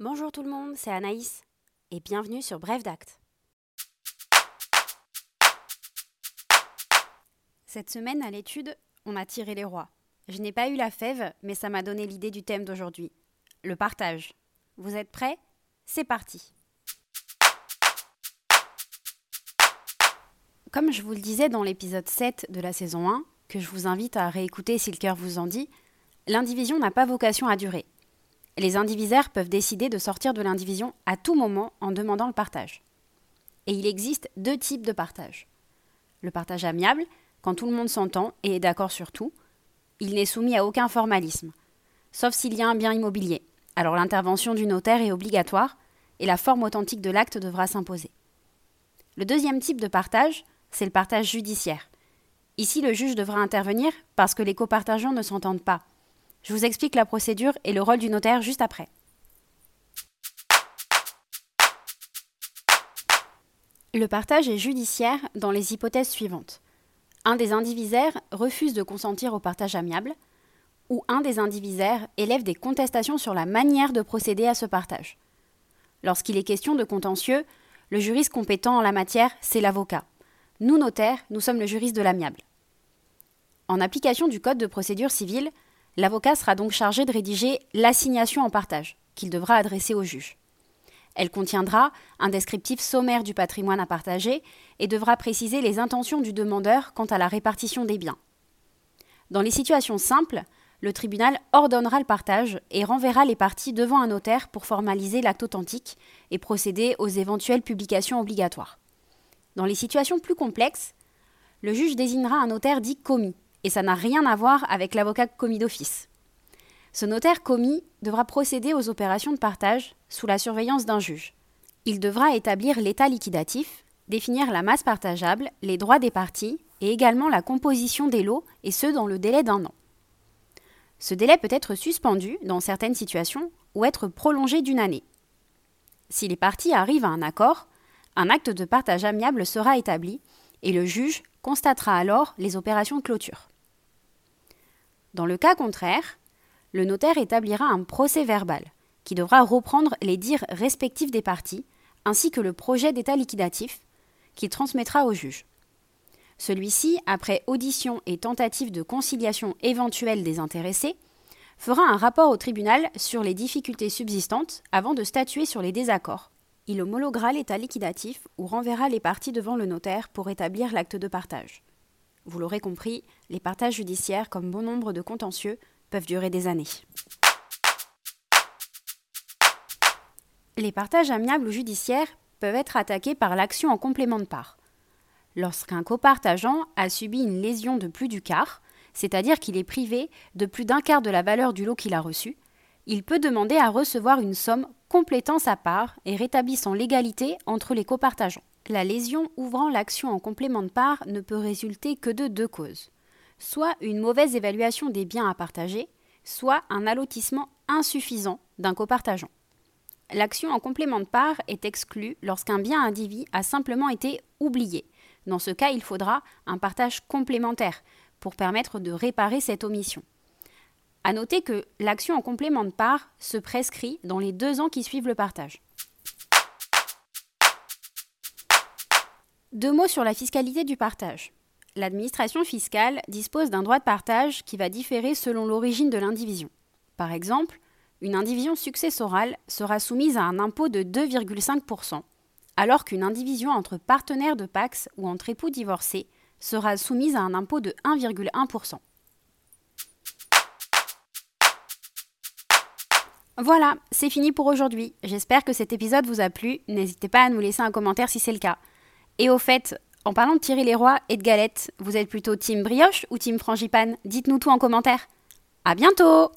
Bonjour tout le monde, c'est Anaïs et bienvenue sur Bref d'Acte. Cette semaine à l'étude, on a tiré les rois. Je n'ai pas eu la fève, mais ça m'a donné l'idée du thème d'aujourd'hui. Le partage. Vous êtes prêts? C'est parti Comme je vous le disais dans l'épisode 7 de la saison 1, que je vous invite à réécouter si le cœur vous en dit, l'indivision n'a pas vocation à durer. Les indivisaires peuvent décider de sortir de l'indivision à tout moment en demandant le partage. Et il existe deux types de partage. Le partage amiable, quand tout le monde s'entend et est d'accord sur tout. Il n'est soumis à aucun formalisme, sauf s'il y a un bien immobilier. Alors l'intervention du notaire est obligatoire et la forme authentique de l'acte devra s'imposer. Le deuxième type de partage, c'est le partage judiciaire. Ici, le juge devra intervenir parce que les copartageants ne s'entendent pas je vous explique la procédure et le rôle du notaire juste après. Le partage est judiciaire dans les hypothèses suivantes. Un des indivisaires refuse de consentir au partage amiable, ou un des indivisaires élève des contestations sur la manière de procéder à ce partage. Lorsqu'il est question de contentieux, le juriste compétent en la matière, c'est l'avocat. Nous, notaires, nous sommes le juriste de l'amiable. En application du Code de procédure civile, L'avocat sera donc chargé de rédiger l'assignation en partage, qu'il devra adresser au juge. Elle contiendra un descriptif sommaire du patrimoine à partager et devra préciser les intentions du demandeur quant à la répartition des biens. Dans les situations simples, le tribunal ordonnera le partage et renverra les parties devant un notaire pour formaliser l'acte authentique et procéder aux éventuelles publications obligatoires. Dans les situations plus complexes, le juge désignera un notaire dit commis, et ça n'a rien à voir avec l'avocat commis d'office. Ce notaire commis devra procéder aux opérations de partage sous la surveillance d'un juge. Il devra établir l'état liquidatif, définir la masse partageable, les droits des parties et également la composition des lots, et ce dans le délai d'un an. Ce délai peut être suspendu dans certaines situations ou être prolongé d'une année. Si les parties arrivent à un accord, un acte de partage amiable sera établi et le juge constatera alors les opérations de clôture. Dans le cas contraire, le notaire établira un procès verbal qui devra reprendre les dires respectifs des parties ainsi que le projet d'état liquidatif qu'il transmettra au juge. Celui-ci, après audition et tentative de conciliation éventuelle des intéressés, fera un rapport au tribunal sur les difficultés subsistantes avant de statuer sur les désaccords. Il homologuera l'état liquidatif ou renverra les parties devant le notaire pour établir l'acte de partage. Vous l'aurez compris, les partages judiciaires, comme bon nombre de contentieux, peuvent durer des années. Les partages amiables ou judiciaires peuvent être attaqués par l'action en complément de part. Lorsqu'un copartageant a subi une lésion de plus du quart, c'est-à-dire qu'il est privé de plus d'un quart de la valeur du lot qu'il a reçu, il peut demander à recevoir une somme complétant sa part et rétablissant l'égalité entre les copartageants. La lésion ouvrant l'action en complément de part ne peut résulter que de deux causes. Soit une mauvaise évaluation des biens à partager, soit un allotissement insuffisant d'un copartageant. L'action en complément de part est exclue lorsqu'un bien indivis a simplement été oublié. Dans ce cas, il faudra un partage complémentaire pour permettre de réparer cette omission. À noter que l'action en complément de part se prescrit dans les deux ans qui suivent le partage. Deux mots sur la fiscalité du partage. L'administration fiscale dispose d'un droit de partage qui va différer selon l'origine de l'indivision. Par exemple, une indivision successorale sera soumise à un impôt de 2,5%, alors qu'une indivision entre partenaires de Pax ou entre époux divorcés sera soumise à un impôt de 1,1%. Voilà, c'est fini pour aujourd'hui. J'espère que cet épisode vous a plu. N'hésitez pas à nous laisser un commentaire si c'est le cas. Et au fait, en parlant de les rois et de galettes, vous êtes plutôt team brioche ou team frangipane? Dites-nous tout en commentaire. À bientôt